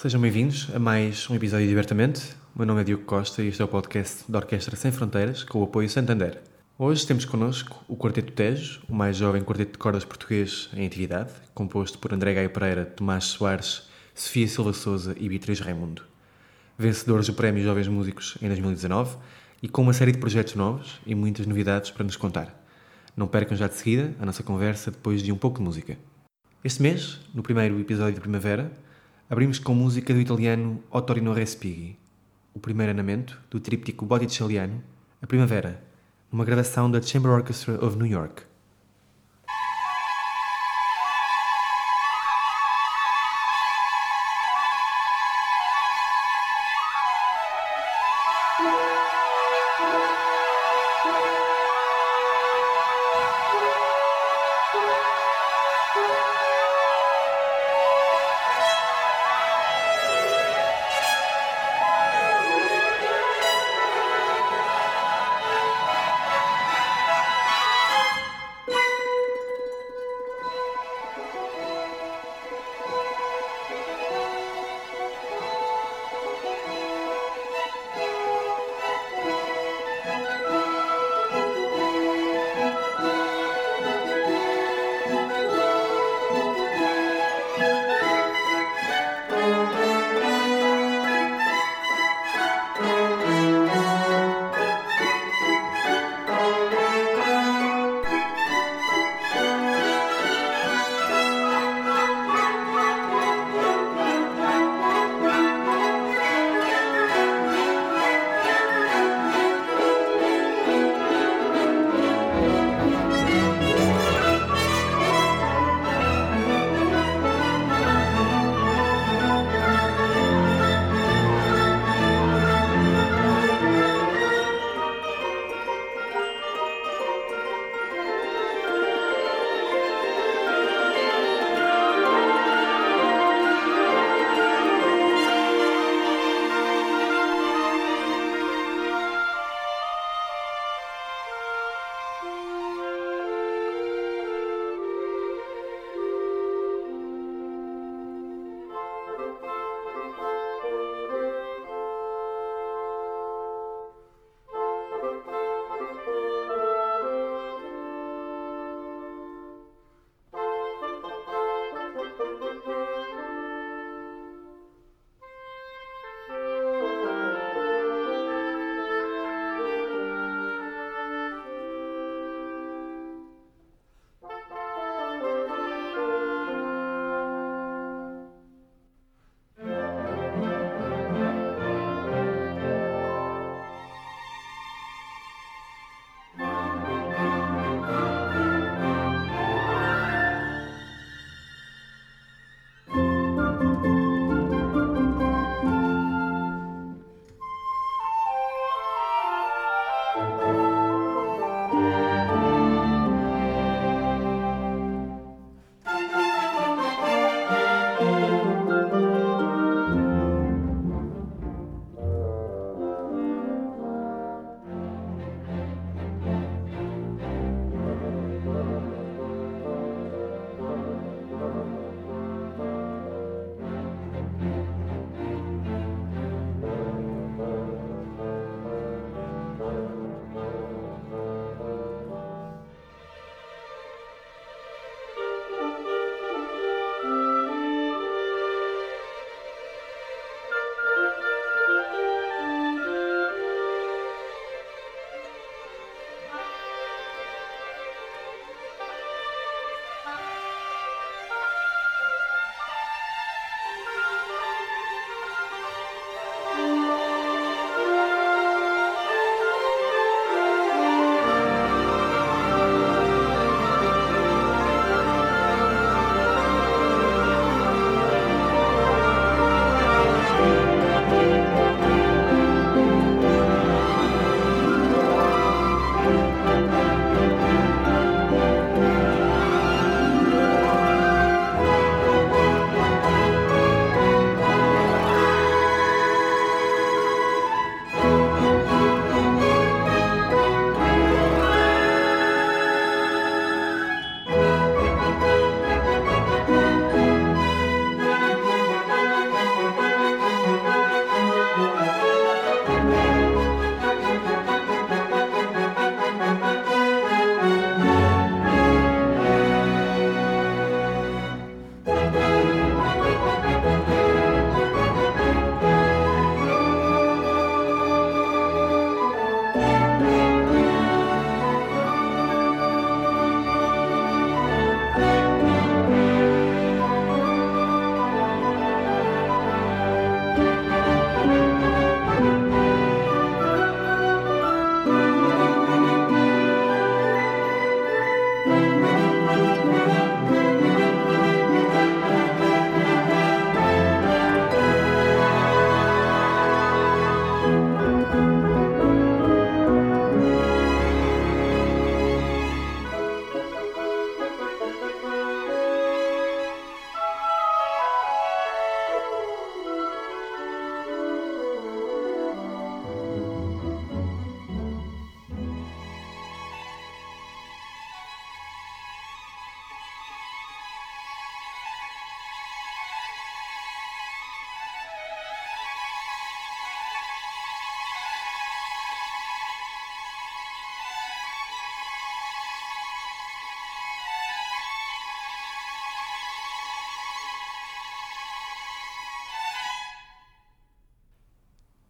Sejam bem-vindos a mais um episódio de Divertamente. O meu nome é Diogo Costa e este é o podcast da Orquestra Sem Fronteiras com o apoio Santander. Hoje temos connosco o Quarteto Tejo, o mais jovem quarteto de cordas português em atividade, composto por André Gaio Pereira, Tomás Soares, Sofia Silva Souza e Beatriz Raimundo. Vencedores do Prémio Jovens Músicos em 2019 e com uma série de projetos novos e muitas novidades para nos contar. Não percam já de seguida a nossa conversa depois de um pouco de música. Este mês, no primeiro episódio de Primavera, abrimos com música do italiano Ottorino Respighi, o primeiro andamento do tríptico Botticelliano, A Primavera, uma gravação da Chamber Orchestra of New York.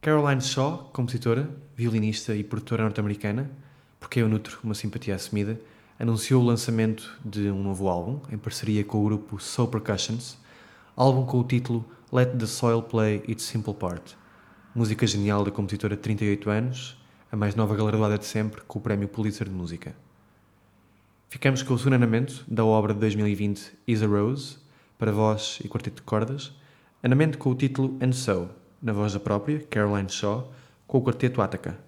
Caroline Shaw, compositora, violinista e produtora norte-americana, porque eu nutro uma simpatia assumida, anunciou o lançamento de um novo álbum em parceria com o grupo Soul Percussions, álbum com o título Let the Soil Play Its Simple Part. Música genial da compositora de 38 anos, a mais nova galardoada de sempre com o Prémio Pulitzer de Música. Ficamos com o sonamento da obra de 2020 Is a Rose, para voz e quarteto de cordas, andamento com o título And So, na voz da própria, Caroline Shaw, com o quarteto Attica.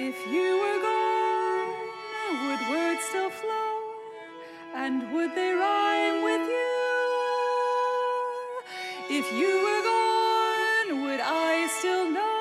If you were gone, would words still flow? And would they rhyme with you? If you were gone, would I still know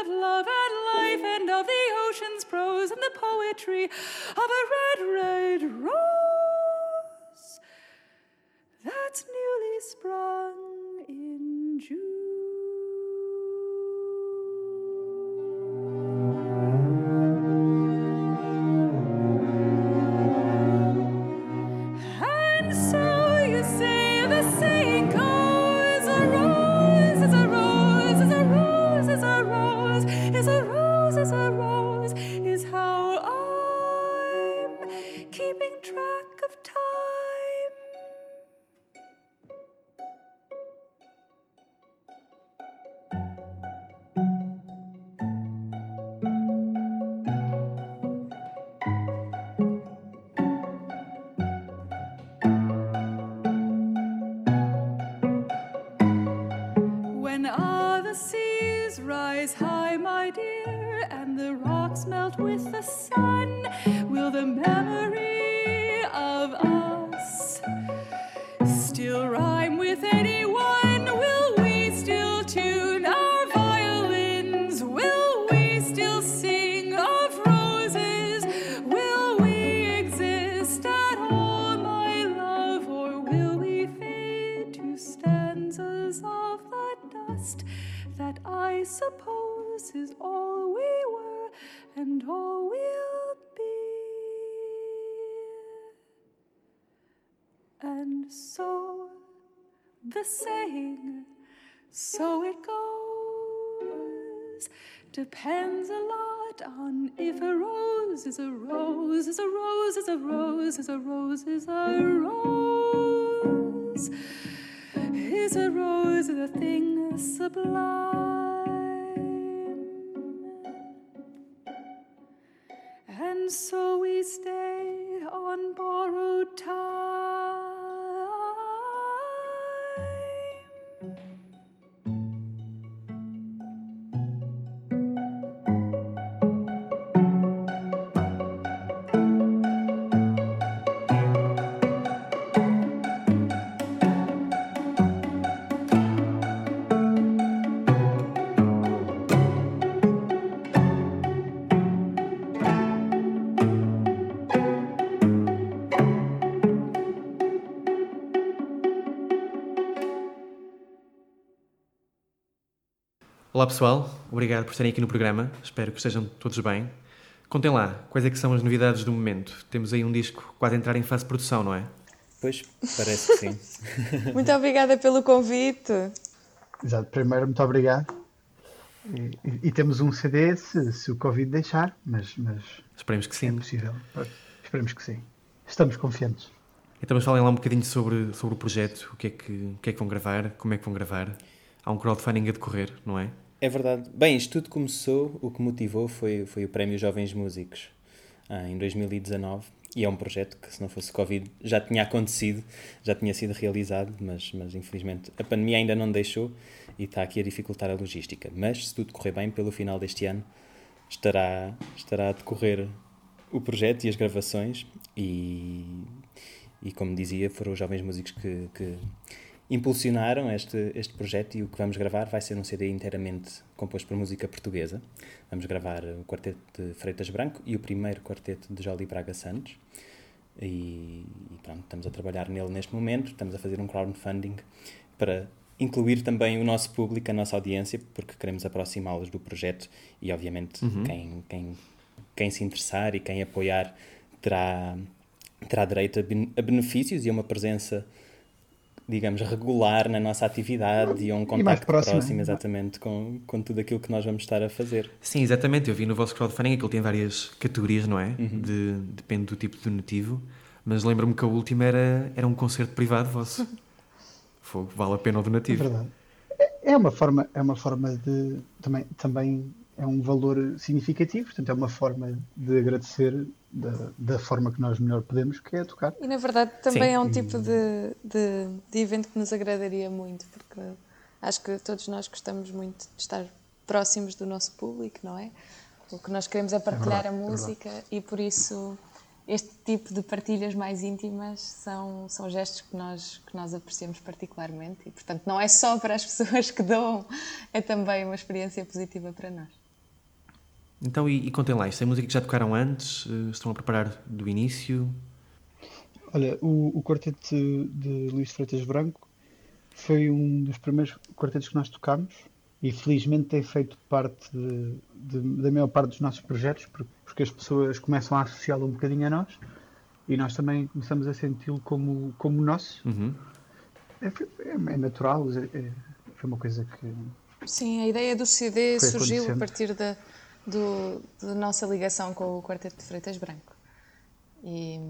of love and life and of the ocean's prose and the poetry of a red, red rose that's newly sprung in June. Depends a lot on. If a rose is a rose, is a rose, is a rose, is a rose, is a rose. Is a rose is a thing sublime? And so we stay on borrowed time. Olá pessoal, obrigado por estarem aqui no programa. Espero que estejam todos bem. Contem lá, quais é que são as novidades do momento? Temos aí um disco quase a entrar em fase de produção, não é? Pois, parece que sim. Muito obrigada pelo convite. Exato, primeiro, muito obrigado. E, e- e temos um CD se, se o Covid deixar, mas, mas Esperemos que é sim. possível. Esperemos que sim. Estamos confiantes. Então mas falem lá um bocadinho sobre, sobre o projeto, o que, é que, o que é que vão gravar, como é que vão gravar. Há um crowdfunding a decorrer, não é? É verdade. Bem, isto tudo começou, o que motivou foi, foi o Prémio Jovens Músicos ah, em 2019 e é um projeto que, se não fosse Covid, já tinha acontecido, já tinha sido realizado, mas, mas infelizmente a pandemia ainda não deixou e está aqui a dificultar a logística. Mas se tudo correr bem, pelo final deste ano estará, estará a decorrer o projeto e as gravações e, e como dizia, foram os Jovens Músicos que, que impulsionaram este, este projeto e o que vamos gravar vai ser um CD inteiramente composto por música portuguesa. Vamos gravar o quarteto de Freitas Branco e o primeiro quarteto de Jolie Braga Santos. E, e pronto, estamos a trabalhar nele neste momento, estamos a fazer um crowdfunding para incluir também o nosso público, a nossa audiência, porque queremos aproximá-los do projeto e obviamente quem, quem, quem se interessar e quem apoiar terá, terá direito a benefícios e a uma presença digamos, regular na nossa atividade e a um contacto próximo, próximo, é? exatamente, com, com tudo aquilo que nós vamos estar a fazer. Sim, exatamente. Eu vi no vosso crowdfunding que ele tem várias categorias, não é? De, depende do tipo de donativo. Mas lembro-me que a última era, era um concerto privado vosso. Fogo, vale a pena o É donativo. verdade. É- É uma forma, é uma forma de também, também é um valor significativo, portanto é uma forma de agradecer da, da forma que nós melhor podemos, que é tocar. E na verdade também Sim. é um tipo de, de, de evento que nos agradaria muito, porque acho que todos nós gostamos muito de estar próximos do nosso público, não é? O que nós queremos é partilhar verdade, a é verdade. música e por isso este tipo de partilhas mais íntimas são, são gestos que nós, que nós apreciamos particularmente e portanto não é só para as pessoas que dão, é também uma experiência positiva para nós. Então, e, e contem lá, isto é música que já tocaram antes? Eh, Estão a preparar do início? Olha, o, o quarteto de, de Luís Freitas Branco foi um dos primeiros quartetos que nós tocámos e felizmente tem feito parte de- de- da maior parte dos nossos projetos, porque, as pessoas começam a associá-lo um bocadinho a nós e nós também começamos a senti-lo como, como nosso. Uhum. É, é- é natural, é- é- foi uma coisa que. Sim, a ideia do CD surgiu a partir da, do, da nossa ligação com o Quarteto de Freitas Branco. E,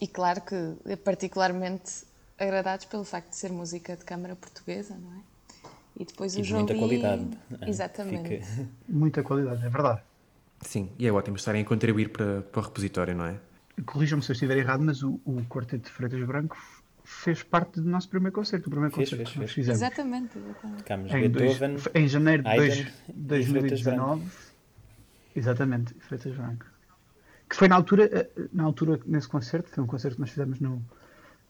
e claro que particularmente agradados pelo facto de ser música de câmara portuguesa, não é? E depois E o de muita Jolie- qualidade. Ah, Exatamente. fica- Muita qualidade, é verdade. Sim, e é ótimo estarem a contribuir para, para o repositório, não é? Corrijam-me se eu estiver errado, mas o, o quarteto de Freitas Branco fez parte do nosso primeiro concerto, o primeiro Fez, concerto fez, que nós fez. fizemos. Exatamente, exatamente. Em, dois- em janeiro de Haydn dois- e 2019. Exatamente, Freitas Branco. Que foi na altura, eh, na altura nesse concerto, foi um concerto que nós fizemos no,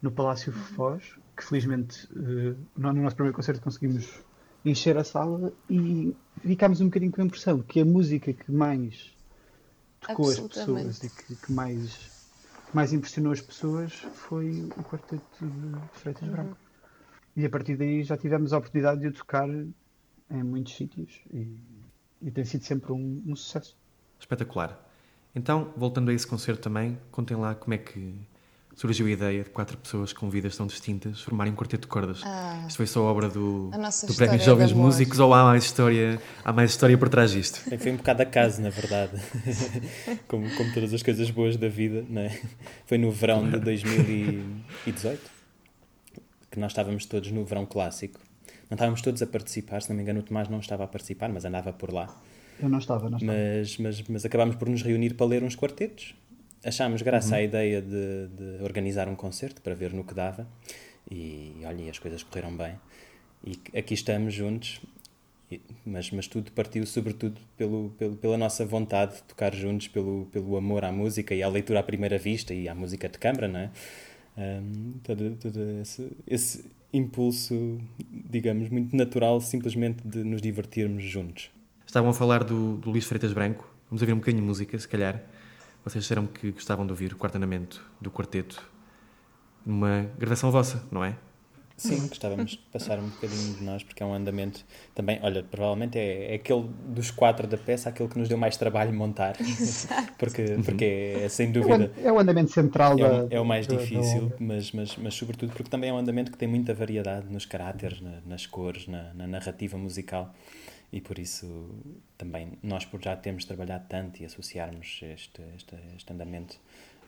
no Palácio Foz, que felizmente eh, no no nosso primeiro concerto conseguimos encher a sala e ficámos um bocadinho com a impressão que a música que mais tocou as pessoas e que, que mais, mais impressionou as pessoas foi o quarteto de Freitas Branco. E a partir daí já tivemos a oportunidade de o tocar em muitos sítios e, e tem sido sempre um, um sucesso. Espetacular. Então, voltando a esse concerto também, contem lá como é que, surgiu a ideia de quatro pessoas com vidas tão distintas formarem um quarteto de cordas. Ah. Isto foi só obra do, do Prémio Jovens de. Músicos ou há mais história, há mais história por trás disto? Bem, Foi um bocado acaso, na verdade. como, como todas as coisas boas da vida, não é? Foi no verão de 2018 que nós estávamos todos no verão clássico. Não estávamos todos a participar, se não me engano, o Tomás não estava a participar, mas andava por lá. Eu não estava, não estava. Mas, mas, mas acabámos por nos reunir para ler uns quartetos. Achámos graça à ideia de, de organizar um concerto para ver no que dava. E olha, as coisas correram bem. E aqui estamos juntos. Mas, mas tudo partiu sobretudo pelo, pelo, pela nossa vontade de tocar juntos, pelo, pelo amor à música e à leitura à primeira vista e à música de câmara, não é? Ahm, todo, todo esse, esse impulso, digamos, muito natural simplesmente de nos divertirmos juntos. Estavam a falar do, do Luís Freitas Branco. Vamos ouvir um bocadinho de música, se calhar. Vocês disseram que gostavam de ouvir o quarto andamento do quarteto numa gravação vossa, não é? Sim, gostávamos de passar um bocadinho de nós, porque é um andamento também, olha, provavelmente é, é aquele dos quatro da peça, aquele que nos deu mais trabalho montar, porque, porque é, sem É dúvida É o andamento central é da. o, é o mais da- da difícil, obra. mas, mas, mas sobretudo porque também é um andamento que tem muita variedade nos caráteres, na- nas cores, na, na narrativa musical, e por isso também nós, por já termos trabalhado tanto e associarmos este, este, este andamento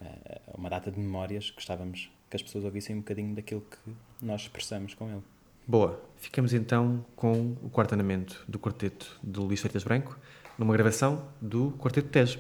eh, a uma data de memórias, gostávamos que as pessoas ouvissem um bocadinho daquilo que nós expressamos com ele. Boa. Ficamos então com o quarto andamento do quarteto do Luís Freitas Branco numa gravação do Quarteto Tejo.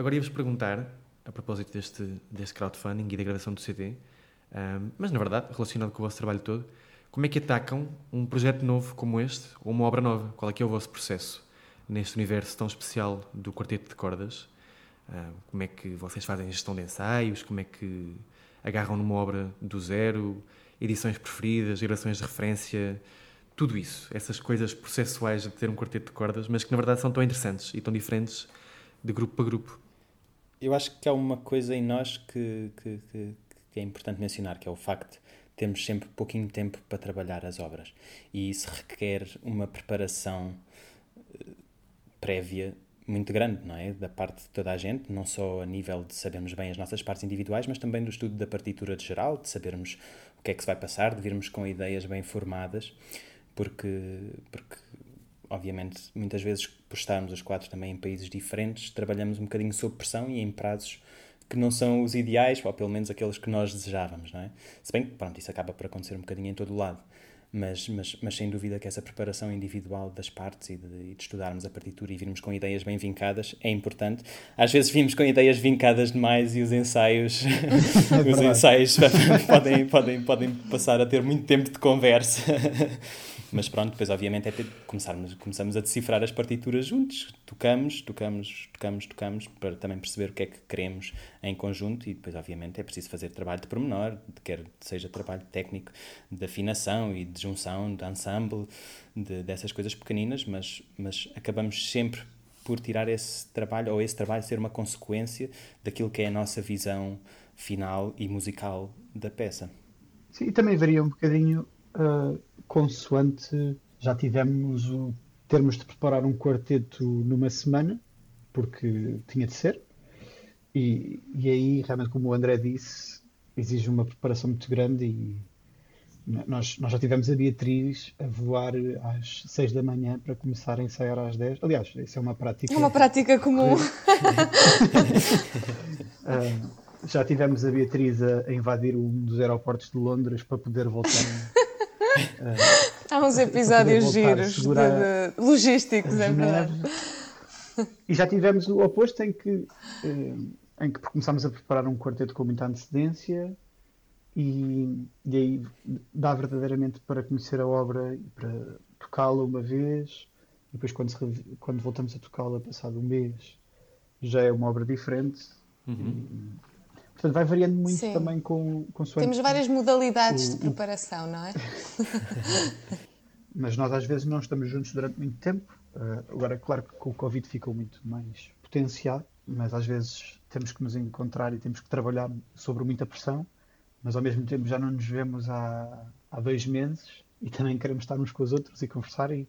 Agora ia-vos perguntar, a propósito deste, deste crowdfunding e da gravação do CD, um, mas na verdade, relacionado com o vosso trabalho todo, como é que atacam um projeto novo como este, ou uma obra nova? Qual é que é o vosso processo neste universo tão especial do quarteto de cordas? Um, como é que vocês fazem gestão de ensaios? Como é que agarram numa obra do zero? Edições preferidas, gerações de referência? Tudo isso, essas coisas processuais de ter um quarteto de cordas, mas que na verdade são tão interessantes e tão diferentes de grupo para grupo. Eu acho que há uma coisa em nós que, que, que, que é importante mencionar, que é o facto de termos sempre pouquinho tempo para trabalhar as obras. E isso requer uma preparação eh, prévia muito grande, não é? Da parte de toda a gente, não só a nível de sabermos bem as nossas partes individuais, mas também do estudo da partitura de geral, de sabermos o que é que se vai passar, de virmos com ideias bem formadas, porque, porque obviamente, muitas vezes, por estarmos os quatro também em países diferentes, trabalhamos um bocadinho sob pressão e em prazos que não são os ideais, ou pelo menos aqueles que nós desejávamos, não é? Se bem que, pronto, isso acaba por acontecer um bocadinho em todo o lado. Mas, mas, mas sem dúvida que essa preparação individual das partes e de, e de, estudarmos a partitura e virmos com ideias bem vincadas é importante. Às vezes vimos com ideias vincadas demais e os ensaios, é os ensaios podem, podem, podem passar a ter muito tempo de conversa. Mas pronto, depois obviamente é começarmos, começamos a decifrar as partituras juntos, tocamos, tocamos, tocamos, tocamos, para também perceber o que é que queremos em conjunto e depois obviamente é preciso fazer trabalho de pormenor, quer seja trabalho técnico de afinação e de junção, de ensemble, de, dessas coisas pequeninas, mas, mas acabamos sempre por tirar esse trabalho, ou esse trabalho ser uma consequência daquilo que é a nossa visão final e musical da peça. Sim, e também varia um bocadinho uh, consoante já tivemos o termos de preparar um quarteto numa semana, porque tinha de ser, e, e aí realmente como o André disse, exige uma preparação muito grande e nós, nós já tivemos a Beatriz a voar às 6 da manhã para começar a ensaiar às 10. Aliás, isso é uma prática. É uma prática comum. uh, já tivemos a Beatriz a, a, invadir um dos aeroportos de Londres para poder voltar Há uns episódios giros de, de logísticos, é verdade. E já tivemos o oposto em que, eh, em que começámos a preparar um quarteto com muita antecedência e, e aí dá verdadeiramente para conhecer a obra e para tocá-la uma vez e depois quando, se, quando voltamos a tocá-la passado um mês já é uma obra diferente uhum. Portanto, vai variando muito Sim. também com, com Temos várias modalidades o, de preparação, não é? Mas nós às vezes não estamos juntos durante muito tempo. Uh, agora, claro que com o Covid ficou muito mais potenciado, mas às vezes temos que nos encontrar e temos que trabalhar sobre muita pressão, mas ao mesmo tempo já não nos vemos há, há dois meses e também queremos estar uns com os outros e conversar e,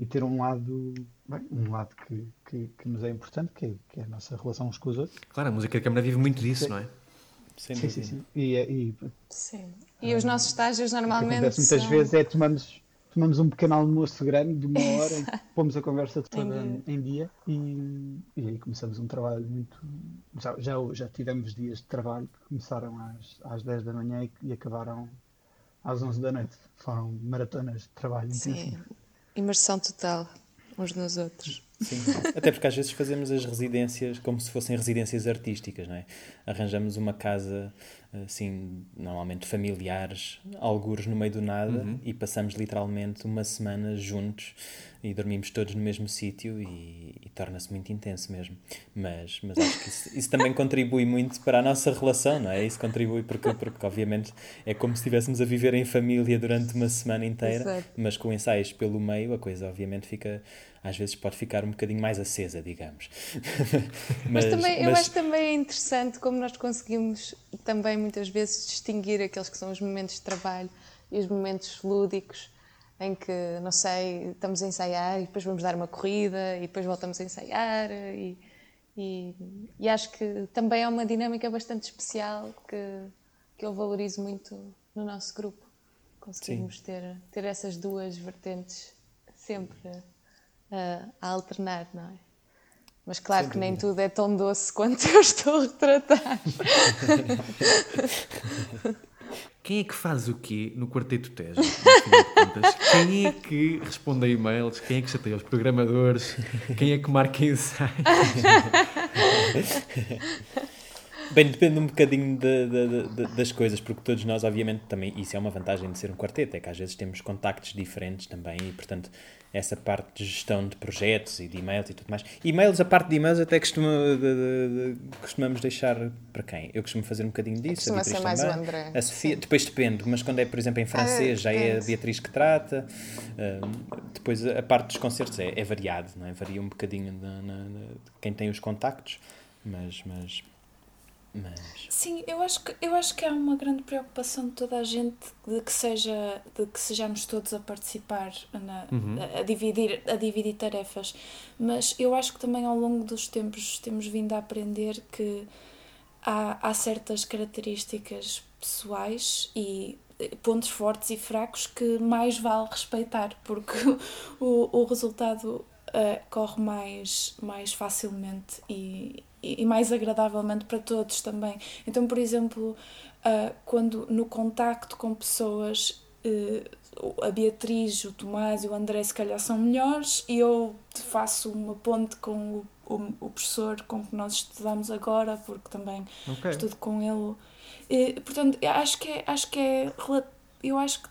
e ter um lado, bem, um lado que, que, que, nos é importante, que é, que é, a nossa relação uns com os outros. Claro, a música de câmara vive muito disso, Sim. não é? Sim, sim, sim, sim. E, e, sim. e os nossos estágios normalmente. O que acontece muitas vezes é tomamos, tomamos um pequeno almoço grande de uma hora em que pomos a conversa toda em, em dia e, e aí começamos um trabalho muito. Já, já, já tivemos dias de trabalho que começaram às, às 10 da manhã e, e acabaram às 11 da noite. Foram maratonas de trabalho Sim. intensivo. Imersão total uns nos outros. Sim, até porque às vezes fazemos as residências como se fossem residências artísticas, não é? Arranjamos uma casa, assim, normalmente familiares, algures no meio do nada, uhum. e passamos literalmente uma semana juntos e dormimos todos no mesmo sítio e, e torna-se muito intenso mesmo. Mas, mas acho que isso, isso, também contribui muito para a nossa relação, não é? Isso contribui porque, porque obviamente, é como se estivéssemos a viver em família durante uma semana inteira, Exato. mas com ensaios pelo meio, a coisa obviamente fica às vezes pode ficar um bocadinho mais acesa, digamos. mas, mas, também, mas... eu acho também interessante como nós conseguimos também muitas vezes distinguir aqueles que são os momentos de trabalho e os momentos lúdicos em que, não sei, estamos a ensaiar e depois vamos dar uma corrida e depois voltamos a ensaiar e, e, e acho que também é uma dinâmica bastante especial que, que eu valorizo muito no nosso grupo. Conseguimos ter, ter essas duas vertentes sempre a, a alternar, não é? Mas claro Sem que nem tudo é tão doce quanto eu estou a retratar. Quem é que faz o quê no Quarteto Tejo? Quem é que responde a e-mails? Quem é que chateia os programadores? Quem é que marca ensaios? Bem, depende um bocadinho de, de- de- das coisas, porque todos nós, obviamente, também, isso é uma vantagem de ser um quarteto, é que às vezes temos contactos diferentes também e, portanto, essa parte de gestão de projetos e de e-mails e tudo mais. E-mails, a parte de e-mails até costuma, de- de- de- costumamos deixar para quem? Eu costumo fazer um bocadinho disso, Costuma a Beatriz também. A Sofia, sim. depois depende, mas quando é, por exemplo, em francês, já é a depende. Beatriz que trata. Ahm, depois a parte dos concertos é, é variado, não é? Varia um bocadinho na- na- na- de quem tem os contactos, mas, mas, mas Sim, eu acho que eu acho que há uma grande preocupação de toda a gente de que seja de que sejamos todos a participar na, a, a dividir a dividir tarefas, mas eu acho que também ao longo dos tempos temos vindo a aprender que há, há certas características pessoais e eh, pontos fortes e fracos que mais vale respeitar porque o, o resultado eh, corre mais, mais facilmente e, e, mais agradavelmente para todos também. Então, por exemplo, ah, quando no contacto com pessoas, eh, a Beatriz, o Tomás e o André se calhar são melhores e eu faço uma ponte com o, o, o professor com que nós estudamos agora, porque também Ok. estudo com ele. E, portanto, acho que é, acho que é eu acho que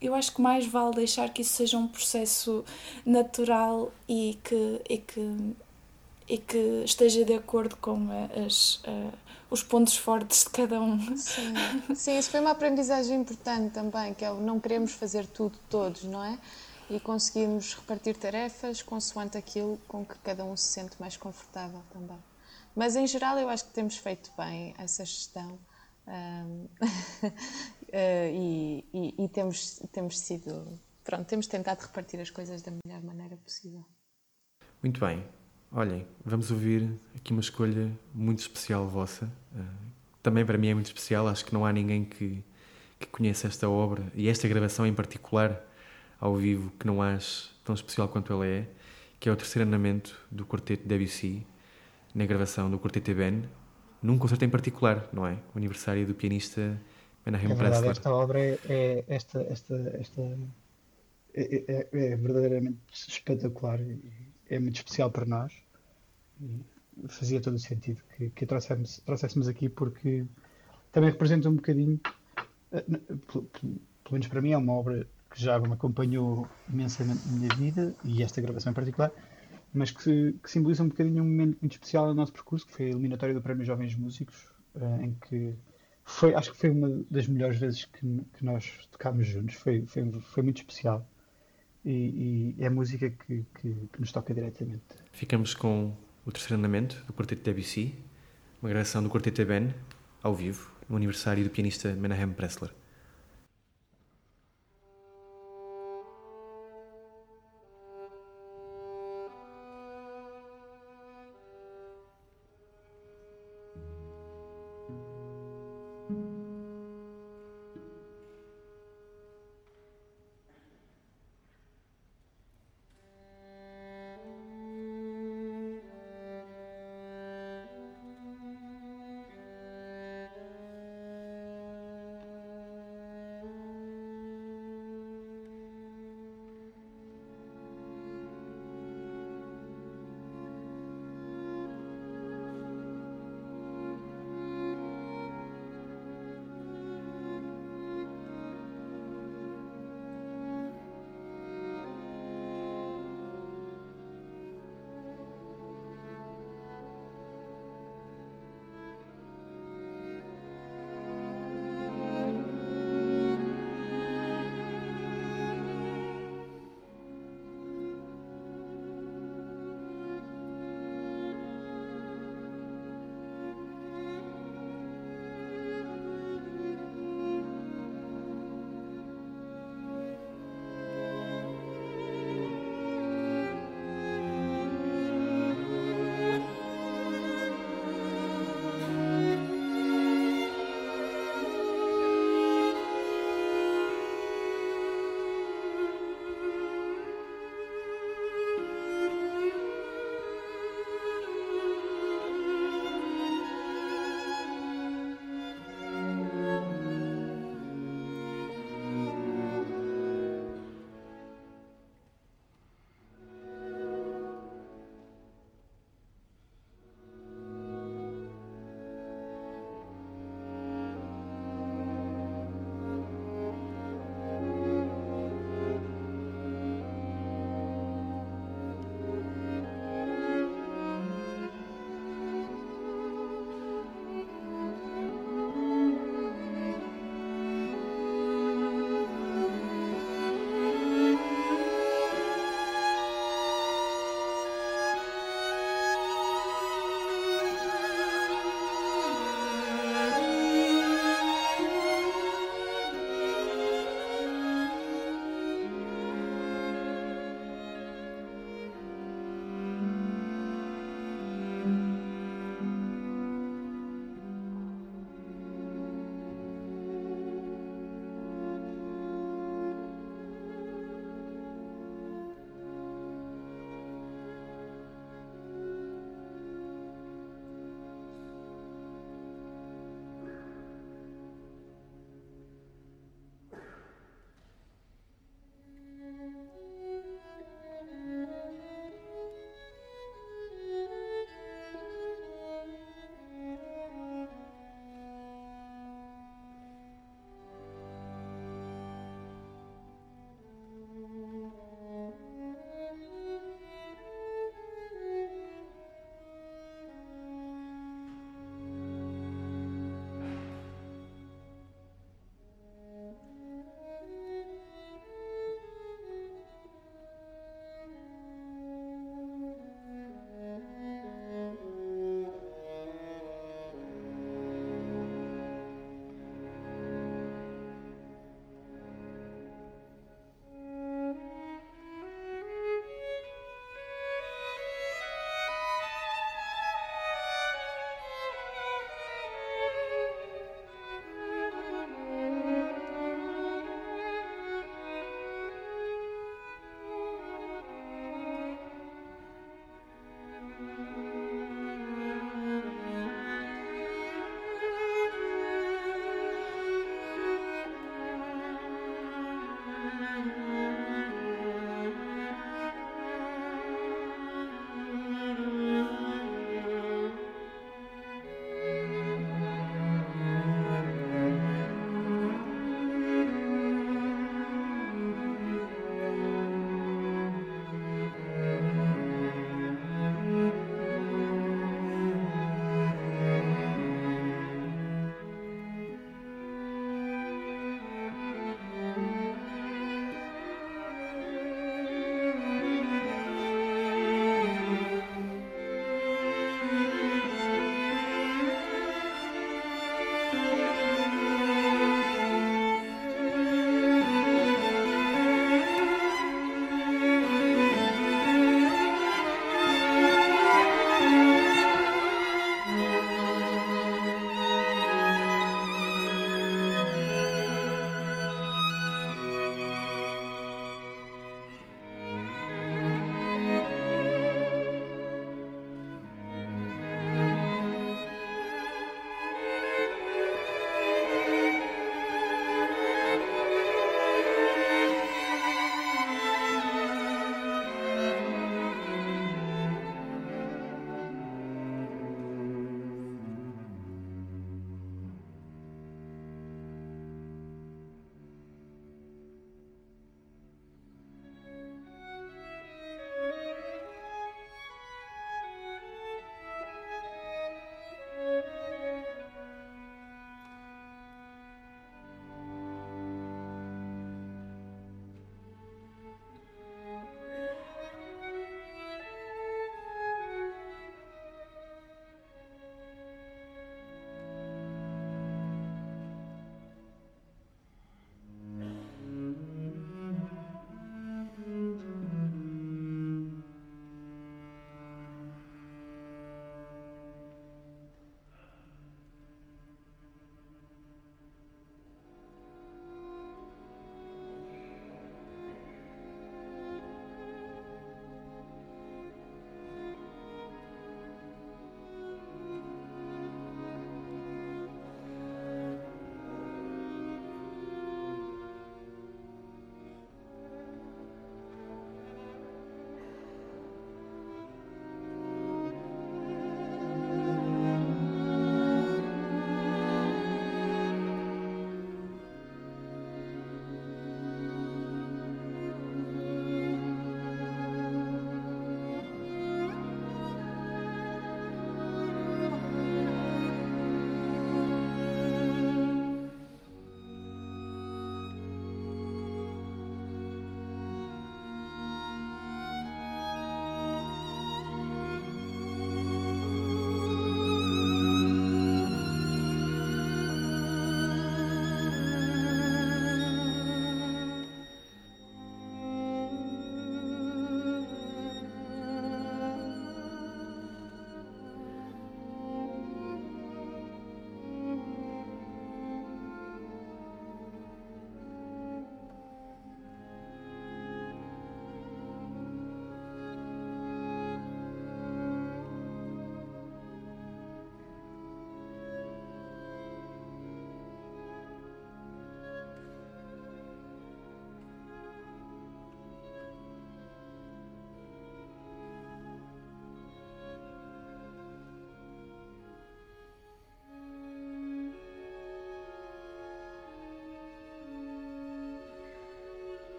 eu acho que mais vale deixar que isso seja um processo natural e que e que e que esteja de acordo com a- as a- os pontos fortes de cada um. Sim. Sim, isso foi uma aprendizagem importante também, que é o não queremos fazer tudo todos, não é? E conseguirmos repartir tarefas consoante aquilo com que cada um se sente mais confortável também. Mas em geral eu acho que temos feito bem essa gestão eh, e, e- e temos, temos sido. Pronto, temos tentado repartir as coisas da melhor maneira possível. Muito bem. Olhem, vamos ouvir aqui uma escolha muito especial vossa. Uh, também para mim é muito especial. Acho que não há ninguém que, que conheça esta obra e esta gravação em particular ao vivo que não ache tão especial quanto ela é, que é o terceiro andamento do quarteto Debussy na gravação do quarteto Ben, num concerto em particular, não é? O aniversário do pianista Menahem É verdade, Pressler. esta obra é, é- esta, esta, esta é, é- é verdadeiramente espetacular e é muito especial para nós. E fazia todo o sentido que, que a trouxéssemos, trouxéssemos aqui porque também representa um bocadinho, eh, n- pelo, pelo- pelo menos para mim, é uma obra que já me acompanhou imensamente na minha vida e esta gravação em particular, mas que, que simboliza um bocadinho um momento muito especial no nosso percurso, que foi a eliminatória do Prémio Jovens Músicos, eh, em que foi, acho que foi uma das melhores vezes que, que nós tocámos juntos, foi, foi, foi muito especial e, e é música que, que, que nos toca diretamente. Ficamos com o terceiro andamento do quarteto Debussy, uma gravação do quarteto Ben, ao vivo, no aniversário do pianista Menahem Pressler.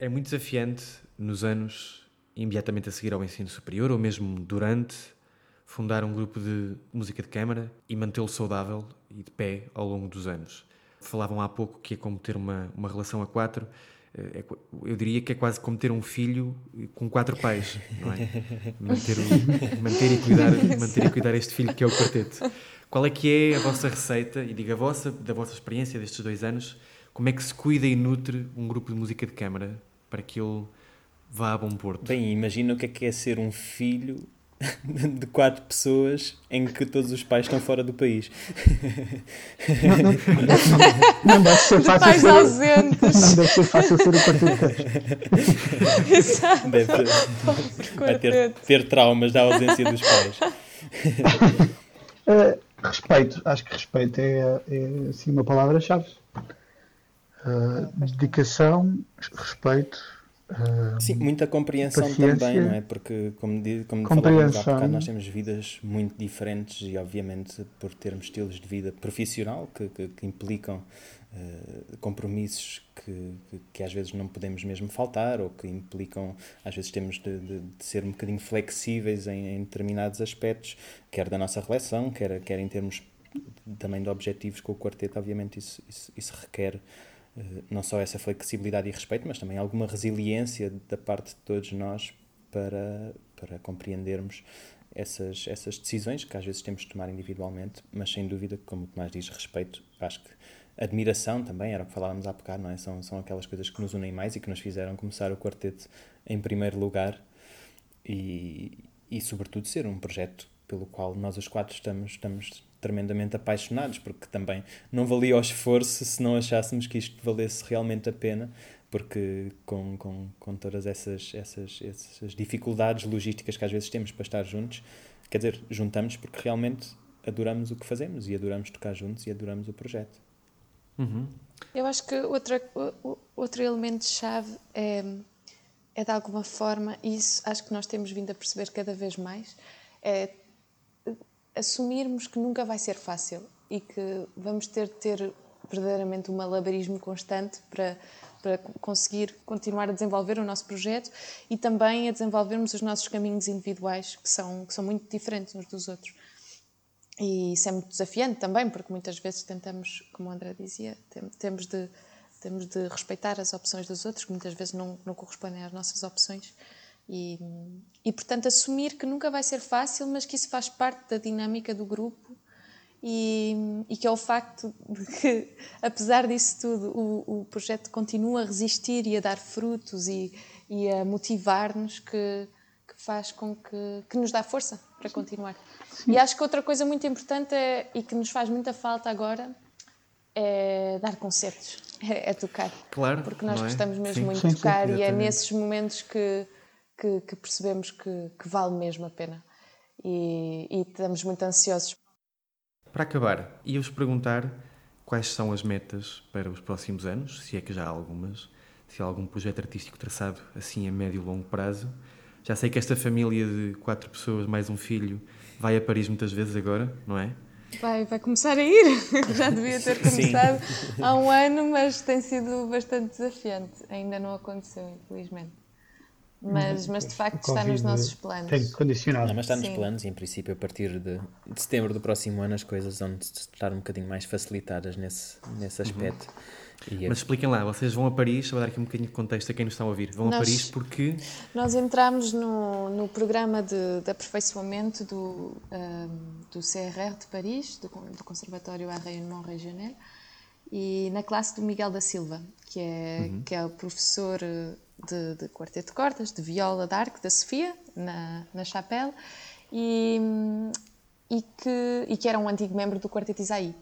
É muito desafiante nos anos imediatamente a seguir ao ensino superior ou mesmo durante fundar um grupo de música de câmara e mantê-lo saudável e de pé ao longo dos anos. Falavam há pouco que é como ter uma, uma relação a quatro. Eh, é eu diria que é quase como ter um filho com quatro pais, não é? Manter, o, manter, e cuidar, manter e cuidar este filho que é o quarteto. Qual é que é a vossa receita, e diga a vossa, da vossa experiência destes dois anos, como é que se cuida e nutre um grupo de música de câmara para que ele vá a bom porto? Bem, imagina o que é que é ser um filho de quatro pessoas em que todos os pais estão fora do país. Não, não, não deve ser De fácil pais ser, ausentes. não deve ser fácil ser o quarteto. Exato. Deve vai ter, ter traumas da ausência dos pais. Eh, respeito, acho que respeito é, é assim, uma palavra-chave. Eh, dedicação, respeito. eh, Sim, muita compreensão Paciência. também, não é? Porque, como, como falávamos há bocado, nós temos vidas muito diferentes e, obviamente, por termos estilos de vida profissional que, que, que implicam eh, compromissos que, que, que às vezes não podemos mesmo faltar ou que implicam, às vezes, temos de, de- de ser um bocadinho flexíveis em, em determinados aspectos, quer da nossa relação, quer, quer em termos também de objetivos com o quarteto, obviamente, isso, isso, isso requer não só essa flexibilidade e respeito, mas também alguma resiliência da parte de todos nós para, para compreendermos essas, essas decisões que às vezes temos de tomar individualmente, mas sem dúvida, como o Tomás diz, respeito, acho que admiração também, era o que falávamos há bocado, não é? São, são aquelas coisas que nos unem mais e que nos fizeram começar o quarteto em primeiro lugar e, e sobretudo ser um projeto pelo qual nós os quatro estamos, estamos tremendamente apaixonados, porque também não valia o esforço se não achássemos que isto valesse realmente a pena, porque com, com, com todas essas, essas, essas dificuldades logísticas que às vezes temos para estar juntos, quer dizer, juntamos porque realmente adoramos o que fazemos e adoramos tocar juntos e adoramos o projeto. Uhum. Eu acho que outra, outro elemento-chave é, é, de alguma forma, e isso acho que nós temos vindo a perceber cada vez mais, é assumirmos que nunca vai ser fácil e que vamos ter de ter verdadeiramente um malabarismo constante para, para conseguir continuar a desenvolver o nosso projeto e também a desenvolvermos os nossos caminhos individuais, que são, que são muito diferentes uns dos outros. E isso é muito desafiante também, porque muitas vezes tentamos, como o André dizia, tem- temos de, temos de respeitar as opções dos outros, que muitas vezes não, não correspondem às nossas opções. E, e, portanto, assumir que nunca vai ser fácil, mas que isso faz parte da dinâmica do grupo e, e que é o facto de que, apesar disso tudo, o, o projeto continua a resistir e a dar frutos e, e a motivar-nos que, que faz com que, que nos dá força para continuar. E acho que outra coisa muito importante é, e que nos faz muita falta agora é dar concertos, é, é tocar. Claro, Porque nós é? gostamos mesmo Sim. muito Sim, de sim, tocar e é nesses momentos que, que, que percebemos que, que vale mesmo a pena. E, e estamos muito ansiosos. Para acabar, ia-vos perguntar quais são as metas para os próximos anos, se é que já há algumas, se há algum projeto artístico traçado assim a médio e longo prazo. Já sei que esta família de quatro pessoas mais um filho vai a Paris muitas vezes agora, não é? Vai, vai começar a ir. Já devia ter Sim. começado há um ano, mas tem sido bastante desafiante. Ainda não aconteceu, infelizmente. Mas, mas de facto está nos nossos planos. Tem que condicionar. Não, mas está nos Sim. planos e em princípio a partir de, de setembro do próximo ano as coisas vão estar um bocadinho mais facilitadas nesse, nesse aspecto. E Mas expliquem lá, vocês vão a Paris, vou dar aqui um bocadinho de contexto a quem nos está a ouvir. Vão a Nós- Paris porque Nós entramos no, no programa de, de aperfeiçoamento do, ahm, do CRR de Paris, do, do Conservatório à Rayonnement Régional, e na classe do Miguel da Silva, que é, que é o professor eh, de, de quarteto de cordas, de viola de arco, da Sofia, na, na Chapelle, e, e, que, e que era um antigo membro do Quarteto Isaí.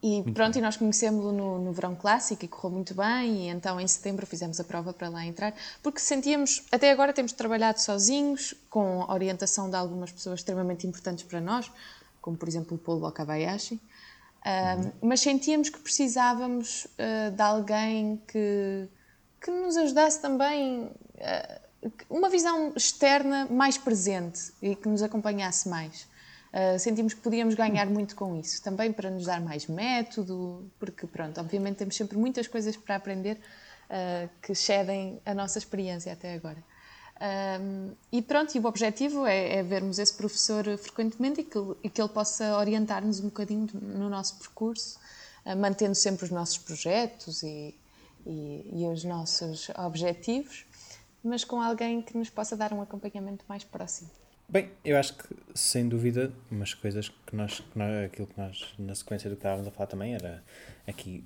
E pronto, e nós conhecemos-lo no, no verão clássico e correu muito bem, e então em setembro fizemos a prova para lá entrar, porque sentíamos, até agora temos trabalhado sozinhos, com a orientação de algumas pessoas extremamente importantes para nós, como por exemplo o Paulo Wakabayashi, Ahm, mas sentíamos que precisávamos ah, de alguém que, que nos ajudasse também, ah, uma visão externa mais presente e que nos acompanhasse mais. Uh, sentimos que podíamos ganhar muito com isso, também para nos dar mais método, porque, pronto, obviamente temos sempre muitas coisas para aprender, uh, que excedem a nossa experiência até agora. Um, e pronto, e o objetivo é, é, vermos esse professor frequentemente e que, e que ele possa orientar-nos um bocadinho no nosso percurso, uh, mantendo sempre os nossos projetos e, e, e, os nossos objetivos, mas com alguém que nos possa dar um acompanhamento mais próximo. Bem, eu acho que, sem dúvida, umas coisas que nós, que nós aquilo que nós, na sequência do que estávamos a falar também, era aqui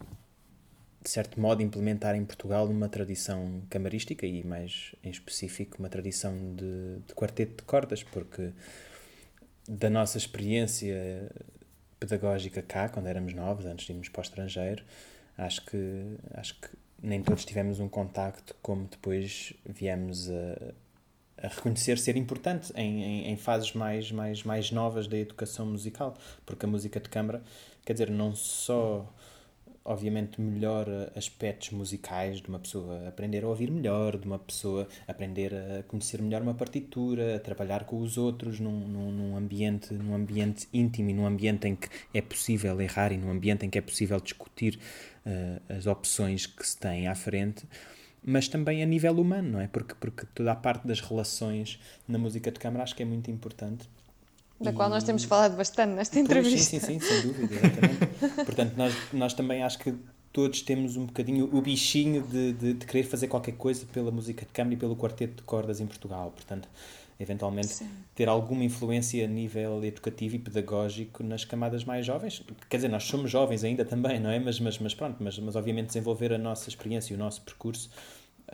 de certo modo, implementar em Portugal uma tradição camarística e, mais em específico, uma tradição de, de quarteto de cordas, porque da nossa experiência pedagógica cá, quando éramos novos, antes de irmos para o estrangeiro, acho que, acho que nem todos tivemos um contacto como depois viemos a, a reconhecer ser importante em, em, em, fases mais, mais, mais novas da educação musical, porque a música de câmara, quer dizer, não só obviamente melhora aspectos musicais de uma pessoa aprender a ouvir melhor, de uma pessoa aprender a conhecer melhor uma partitura, a trabalhar com os outros num, num, num, ambiente, num ambiente íntimo e num ambiente em que é possível errar e num ambiente em que é possível discutir uh, as opções que se têm à frente mas também a nível humano, não é? Porque, porque toda a parte das relações na música de câmara acho que é muito importante da e... qual nós temos falado bastante nesta entrevista. Pois, sim, sim, sim, sem dúvida, exatamente. Portanto, nós, nós também acho que todos temos um bocadinho o bichinho de, de, de, querer fazer qualquer coisa pela música de câmara e pelo quarteto de cordas em Portugal. Portanto, eventualmente Sim. ter alguma influência a nível educativo e pedagógico nas camadas mais jovens. Quer dizer, nós somos jovens ainda também, não é? Mas, mas, mas pronto, mas, mas obviamente desenvolver a nossa experiência e o nosso percurso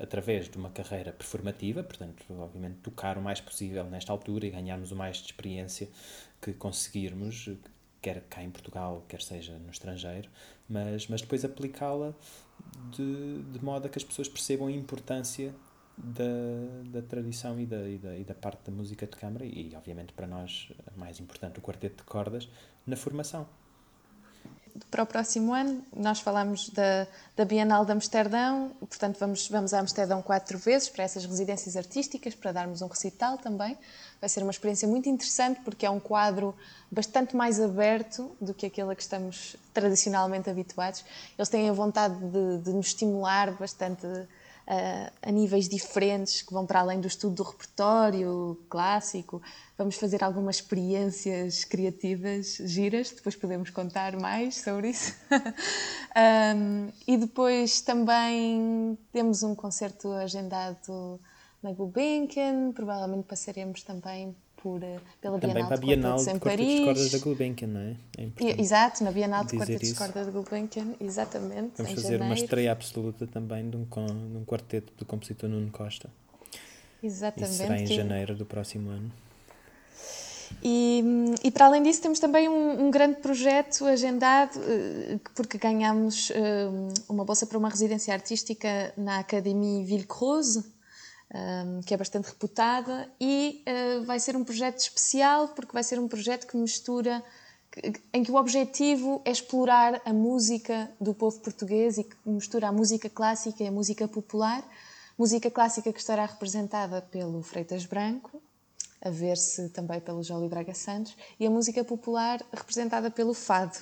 através de uma carreira performativa, portanto, obviamente, tocar o mais possível nesta altura e ganharmos o mais de experiência que conseguirmos, quer cá em Portugal, quer seja no estrangeiro, mas, mas depois aplicá-la de, de modo a que as pessoas percebam a importância da, da tradição e da, e, da, e da parte da música de câmara e, obviamente, para nós, mais importante, o quarteto de cordas na formação para o próximo ano. Nós falamos da, da Bienal de Amsterdão, portanto, vamos, vamos a Amsterdão quatro vezes para essas residências artísticas, para darmos um recital também. Vai ser uma experiência muito interessante porque é um quadro bastante mais aberto do que aquele a que estamos tradicionalmente habituados. Eles têm a vontade de, de nos estimular bastante uh, a níveis diferentes, que vão para além do estudo do repertório clássico. Vamos fazer algumas experiências criativas giras, depois podemos contar mais sobre isso. um, e depois também temos um concerto agendado na Gulbenkian, provavelmente passaremos também por, eh, pela Também Bienal para a Bienal de, de Cordas de Cordas da Gulbenkian, não é? é Exato, na Bienal de Quartetos de Cordas da Gulbenkian, exatamente. Vamos fazer janeiro. uma estreia absoluta também de um, de um quarteto do compositor Nuno Costa. Exatamente. Isso será em janeiro do próximo ano. E, e, para além disso, temos também um, um, grande projeto agendado, eh, porque ganhamos eh, uma bolsa para uma residência artística na Académie Villecroze, um, que é bastante reputada, e uh, vai ser um projeto especial porque vai ser um projeto que mistura, em que o objetivo é explorar a música do povo português e que mistura a música clássica e a música popular. Música clássica que estará representada pelo Freitas Branco, a ver-se também pelo Jólio Braga Santos, e a música popular representada pelo Fado,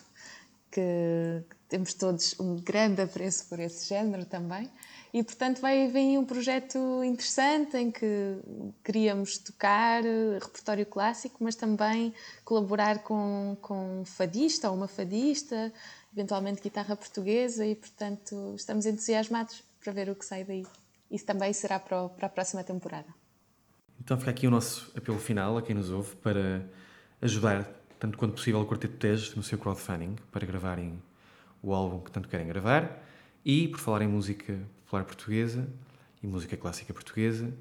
que temos todos um grande apreço por esse género também. E, portanto, vai vir um projeto interessante em que queríamos tocar eh, repertório clássico, mas também colaborar com, com um fadista ou uma fadista, eventualmente guitarra portuguesa, e, portanto, estamos entusiasmados para ver o que sai daí. Isso também será para, o, para a próxima temporada. Então fica aqui o nosso apelo final a quem nos ouve para ajudar, tanto quanto possível, o Quarteto Tejo no seu crowdfunding para gravarem o álbum que tanto querem gravar. E, por falar em música popular portuguesa e música clássica portuguesa.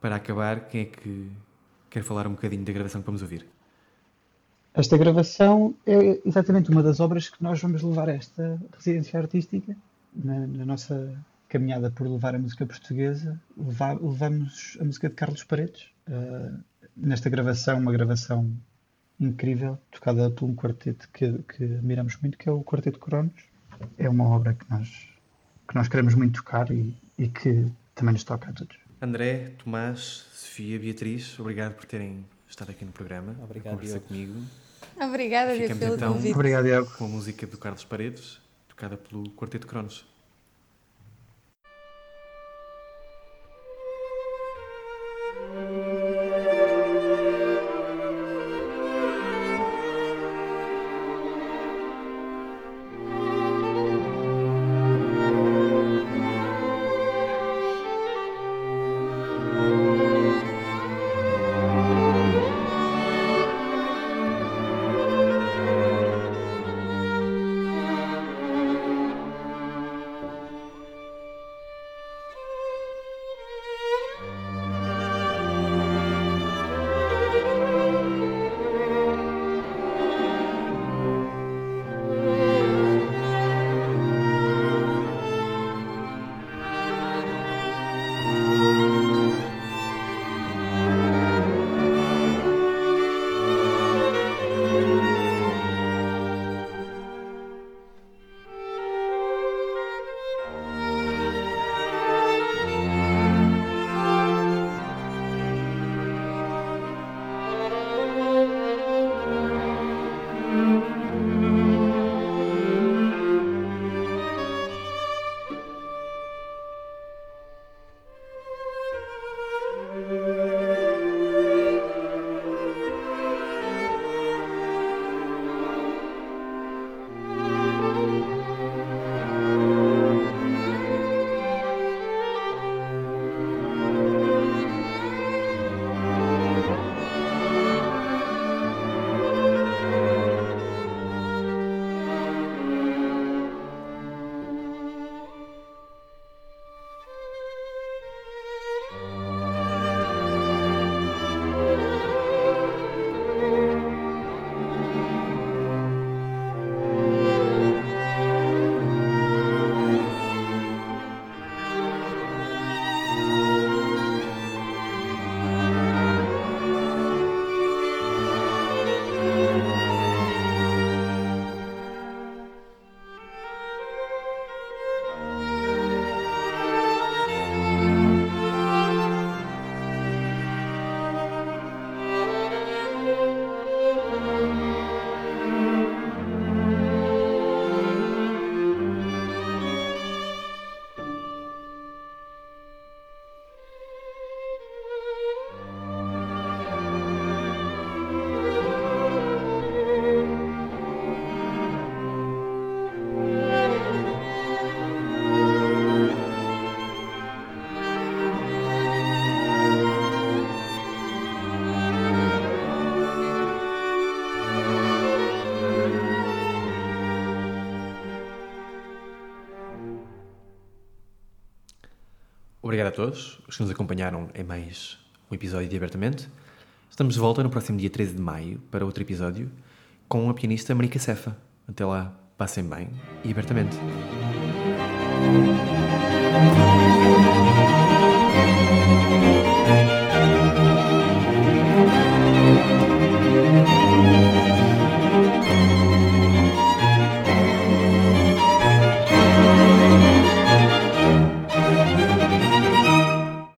Para acabar, quem é que quer falar um bocadinho da gravação que vamos ouvir? Esta gravação é exatamente uma das obras que nós vamos levar a esta residência artística, na, na nossa caminhada por levar a música portuguesa, levar, levamos a música de Carlos Paredes. Uh, nesta gravação, uma gravação incrível, tocada por um quarteto que, que admiramos muito, que é o Quarteto Cronos. É uma obra que nós que nós queremos muito tocar e, e que também nos toca a todos. André, Tomás, Sofia, Beatriz, obrigado por terem estado aqui no programa. Obrigado, Diego. comigo. Obrigada, Diego, pelo então convite. Obrigado, Diego. Com a música do Carlos Paredes, tocada pelo Quarteto Cronos. Obrigado a todos os que nos acompanharam em mais um episódio de Abertamente. Estamos de volta no próximo dia 13 de maio para outro episódio com a pianista Marika Cefa. Até lá, passem bem e abertamente.